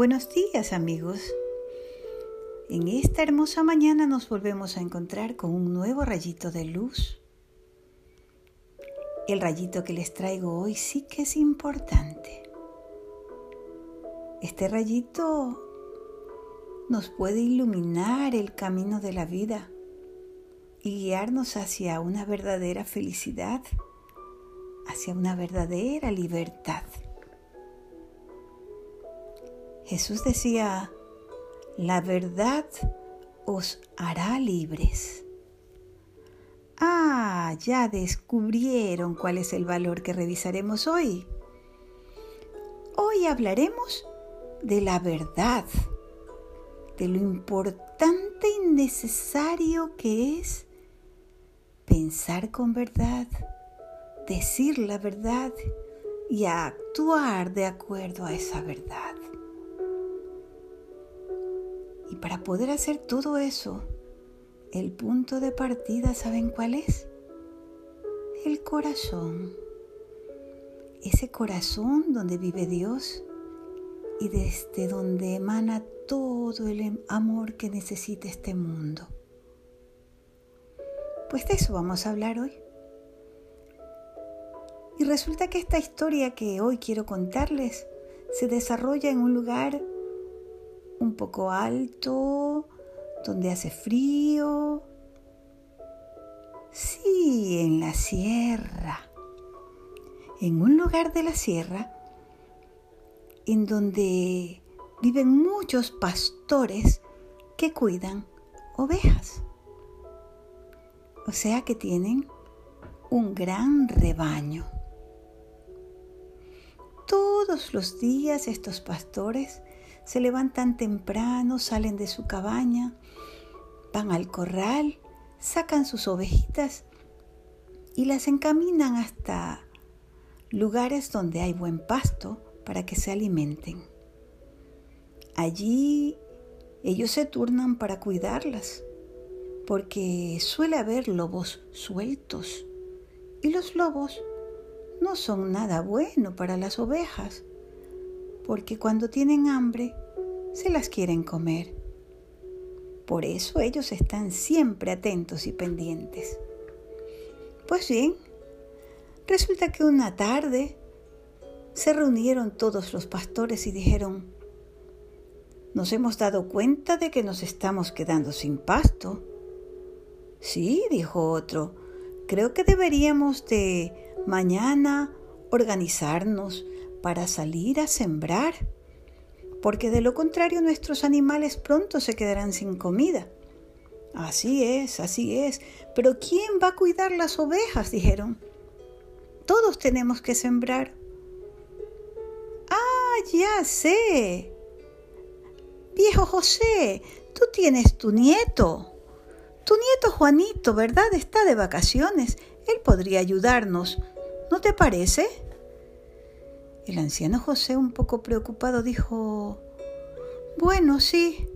Buenos días amigos. En esta hermosa mañana nos volvemos a encontrar con un nuevo rayito de luz. El rayito que les traigo hoy sí que es importante. Este rayito nos puede iluminar el camino de la vida y guiarnos hacia una verdadera felicidad, hacia una verdadera libertad. Jesús decía, la verdad os hará libres. Ah, ya descubrieron cuál es el valor que revisaremos hoy. Hoy hablaremos de la verdad, de lo importante y necesario que es pensar con verdad, decir la verdad y actuar de acuerdo a esa verdad. Para poder hacer todo eso, el punto de partida, ¿saben cuál es? El corazón. Ese corazón donde vive Dios y desde donde emana todo el em, amor que necesita este mundo. Pues de eso vamos a hablar hoy. Y resulta que esta historia que hoy quiero contarles se desarrolla en un lugar un poco alto, donde hace frío. Sí, en la sierra. En un lugar de la sierra en donde viven muchos pastores que cuidan ovejas. O sea que tienen un gran rebaño. Todos los días estos pastores se levantan temprano, salen de su cabaña, van al corral, sacan sus ovejitas y las encaminan hasta lugares donde hay buen pasto para que se alimenten. Allí ellos se turnan para cuidarlas, porque suele haber lobos sueltos y los lobos no son nada bueno para las ovejas porque cuando tienen hambre se las quieren comer. Por eso ellos están siempre atentos y pendientes. Pues bien, resulta que una tarde se reunieron todos los pastores y dijeron, nos hemos dado cuenta de que nos estamos quedando sin pasto. Sí, dijo otro, creo que deberíamos de mañana organizarnos para salir a sembrar, porque de lo contrario nuestros animales pronto se quedarán sin comida. Así es, así es, pero ¿quién va a cuidar las ovejas? dijeron. Todos tenemos que sembrar. Ah, ya sé. Viejo José, tú tienes tu nieto. Tu nieto Juanito, ¿verdad? Está de vacaciones. Él podría ayudarnos. ¿No te parece? El anciano José, un poco preocupado, dijo, Bueno, sí,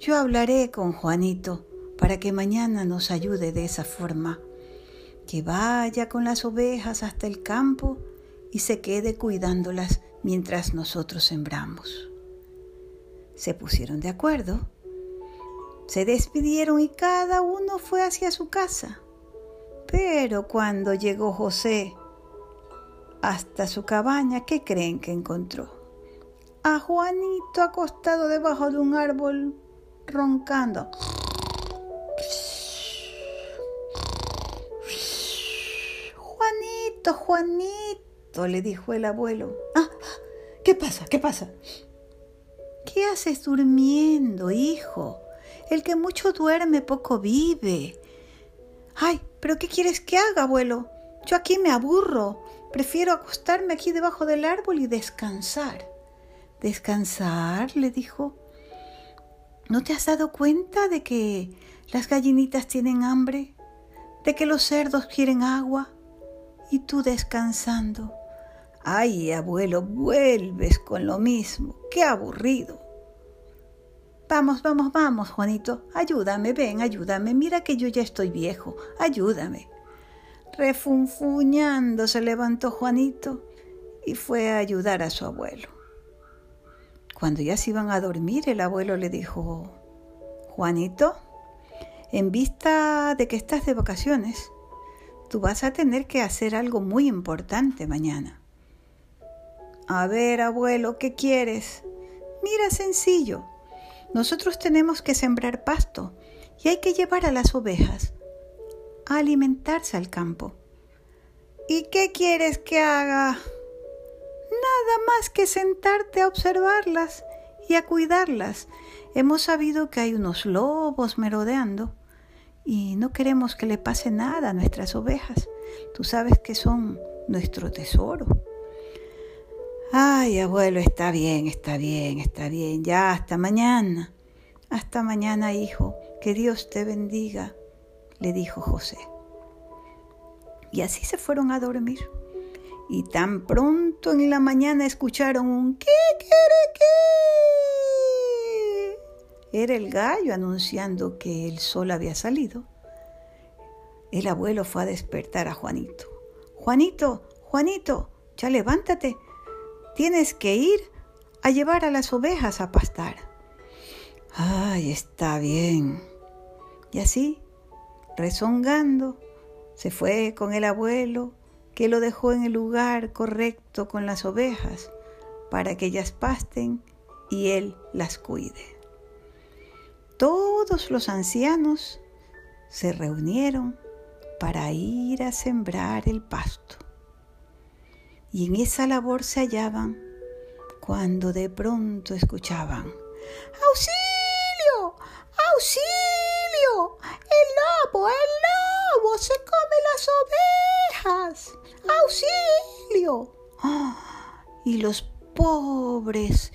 yo hablaré con Juanito para que mañana nos ayude de esa forma, que vaya con las ovejas hasta el campo y se quede cuidándolas mientras nosotros sembramos. Se pusieron de acuerdo, se despidieron y cada uno fue hacia su casa. Pero cuando llegó José hasta su cabaña, ¿qué creen que encontró? A Juanito acostado debajo de un árbol, roncando. Juanito, Juanito, le dijo el abuelo. Ah, ¿qué pasa? ¿Qué pasa? ¿Qué haces durmiendo, hijo? El que mucho duerme, poco vive. Ay, pero ¿qué quieres que haga, abuelo? Yo aquí me aburro. Prefiero acostarme aquí debajo del árbol y descansar. ¿Descansar? le dijo. ¿No te has dado cuenta de que las gallinitas tienen hambre? ¿De que los cerdos quieren agua? Y tú descansando. Ay, abuelo, vuelves con lo mismo. Qué aburrido. Vamos, vamos, vamos, Juanito. Ayúdame, ven, ayúdame. Mira que yo ya estoy viejo. Ayúdame. Refunfuñando se levantó Juanito y fue a ayudar a su abuelo. cuando ya se iban a dormir, el abuelo le dijo, Juanito, en vista de que estás de vacaciones, tú vas a tener que hacer algo muy importante mañana. A ver, abuelo, ¿qué quieres? Mira, sencillo. Nosotros tenemos que sembrar pasto y hay que llevar a las ovejas alimentarse al campo. ¿Y qué quieres que haga? Nada más que sentarte a observarlas y a cuidarlas. Hemos sabido que hay unos lobos merodeando y no queremos que le pase nada a nuestras ovejas. Tú sabes que son nuestro tesoro. Ay, abuelo, está bien, está bien, está bien. Ya, hasta mañana. Hasta mañana, hijo. Que Dios te bendiga, le dijo José. Y así se fueron a dormir. Y tan pronto en la mañana escucharon un ¿qué quiere qué? Era el gallo anunciando que el sol había salido. El abuelo fue a despertar a Juanito. Juanito, Juanito, ya levántate. Tienes que ir a llevar a las ovejas a pastar. Ay, está bien. Y así, rezongando, se fue con el abuelo, que lo dejó en el lugar correcto con las ovejas, para que ellas pasten y él las cuide. Todos los ancianos se reunieron para ir a sembrar el pasto. Y en esa labor se hallaban cuando de pronto escuchaban, ¡Auxilio! ¡Auxilio! ¡El lobo! ¡El lobo! ¡Se come las ovejas! Y los pobres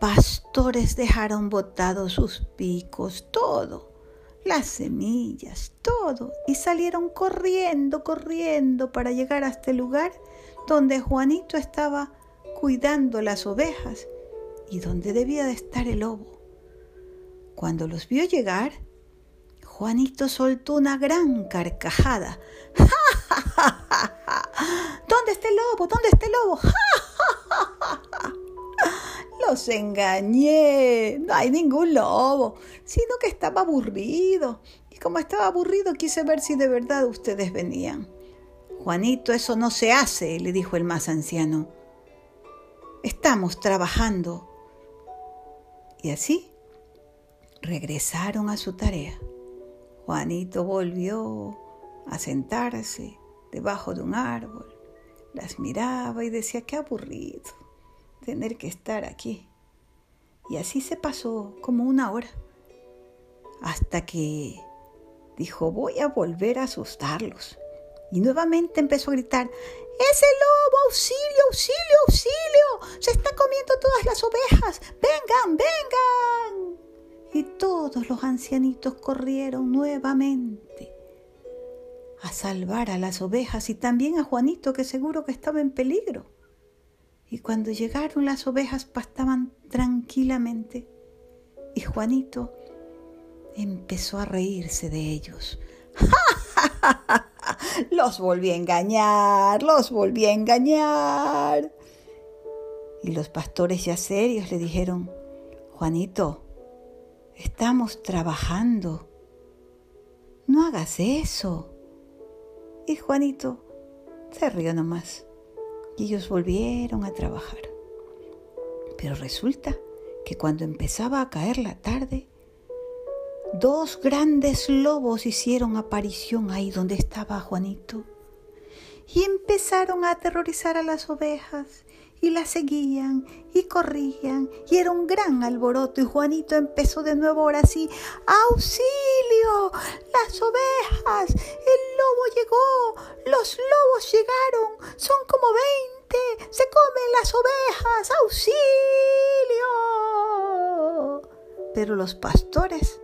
pastores dejaron botados sus picos, todo, las semillas, todo, y salieron corriendo, corriendo para llegar hasta el lugar donde Juanito estaba cuidando las ovejas y donde debía de estar el lobo. Cuando los vio llegar, Juanito soltó una gran carcajada. ¿Dónde está el lobo? ¿Dónde está el lobo? Los engañé. No hay ningún lobo, sino que estaba aburrido. Y como estaba aburrido, quise ver si de verdad ustedes venían. Juanito, eso no se hace, le dijo el más anciano. Estamos trabajando. Y así regresaron a su tarea. Juanito volvió a sentarse debajo de un árbol, las miraba y decía, qué aburrido tener que estar aquí. Y así se pasó como una hora, hasta que dijo, voy a volver a asustarlos. Y nuevamente empezó a gritar, ¡Ese lobo! ¡Auxilio, auxilio, auxilio! ¡Se está comiendo todas las ovejas! ¡Vengan, vengan! Y todos los ancianitos corrieron nuevamente a salvar a las ovejas y también a Juanito, que seguro que estaba en peligro. Y cuando llegaron las ovejas pastaban tranquilamente y Juanito empezó a reírse de ellos. los volví a engañar, los volví a engañar. Y los pastores ya serios le dijeron, Juanito, estamos trabajando. No hagas eso. Y Juanito se rió nomás. Y ellos volvieron a trabajar. Pero resulta que cuando empezaba a caer la tarde, dos grandes lobos hicieron aparición ahí donde estaba Juanito y empezaron a aterrorizar a las ovejas y las seguían y corrían y era un gran alboroto y Juanito empezó de nuevo ahora sí, auxilio, las ovejas, el llegó, los lobos llegaron, son como veinte, se comen las ovejas, auxilio. Pero los pastores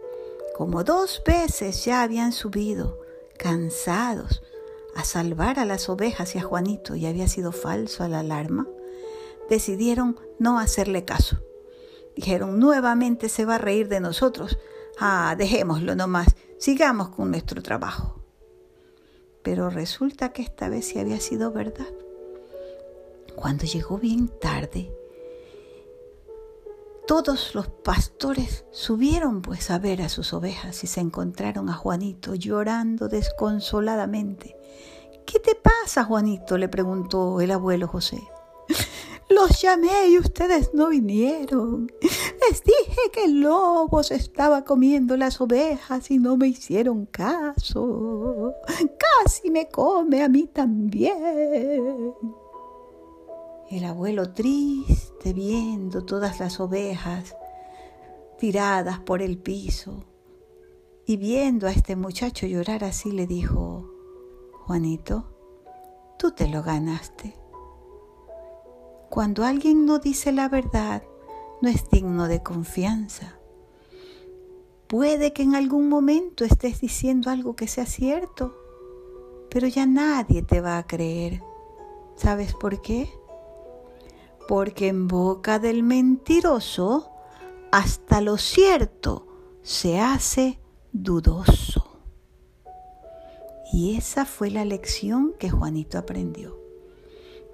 como dos veces ya habían subido, cansados, a salvar a las ovejas y a Juanito y había sido falso la alarma, decidieron no hacerle caso. Dijeron, nuevamente se va a reír de nosotros. Ah, dejémoslo nomás, sigamos con nuestro trabajo. Pero resulta que esta vez sí había sido verdad. Cuando llegó bien tarde, Todos los pastores subieron pues a ver a sus ovejas y se encontraron a Juanito llorando desconsoladamente. ¿Qué te pasa, Juanito? le preguntó el abuelo José. Los llamé y ustedes no vinieron. Les dije que el lobo se estaba comiendo las ovejas y no me hicieron caso. Casi me come a mí también. El abuelo triste viendo todas las ovejas tiradas por el piso y viendo a este muchacho llorar así le dijo, Juanito, tú te lo ganaste. Cuando alguien no dice la verdad, no es digno de confianza. Puede que en algún momento estés diciendo algo que sea cierto, pero ya nadie te va a creer. ¿Sabes por qué? porque en boca del mentiroso hasta lo cierto se hace dudoso. Y esa fue la lección que Juanito aprendió,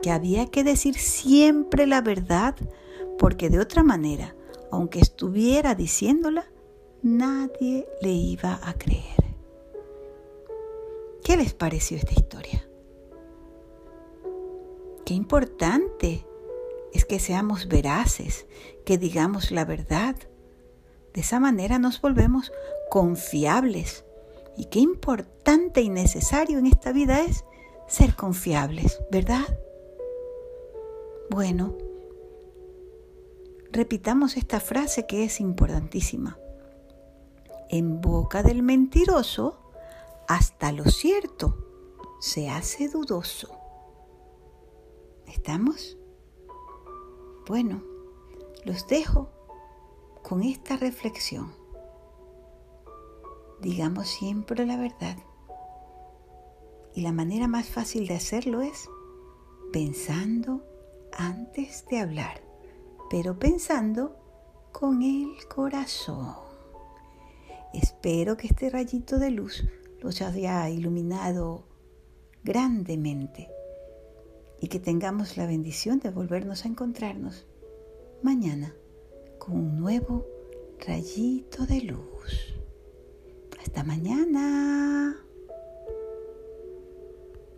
que había que decir siempre la verdad, porque de otra manera, aunque estuviera diciéndola, nadie le iba a creer. ¿Qué les pareció esta historia? Qué importante es que seamos veraces, que digamos la verdad. De esa manera nos volvemos confiables. Y qué importante y necesario en esta vida es ser confiables, ¿verdad? Bueno, repitamos esta frase que es importantísima. En boca del mentiroso, hasta lo cierto se hace dudoso. ¿Estamos? Bueno, los dejo con esta reflexión. Digamos siempre la verdad. Y la manera más fácil de hacerlo es pensando antes de hablar, pero pensando con el corazón. Espero que este rayito de luz los haya iluminado grandemente y que tengamos la bendición de volvernos a encontrarnos mañana con un nuevo rayito de luz. Hasta mañana.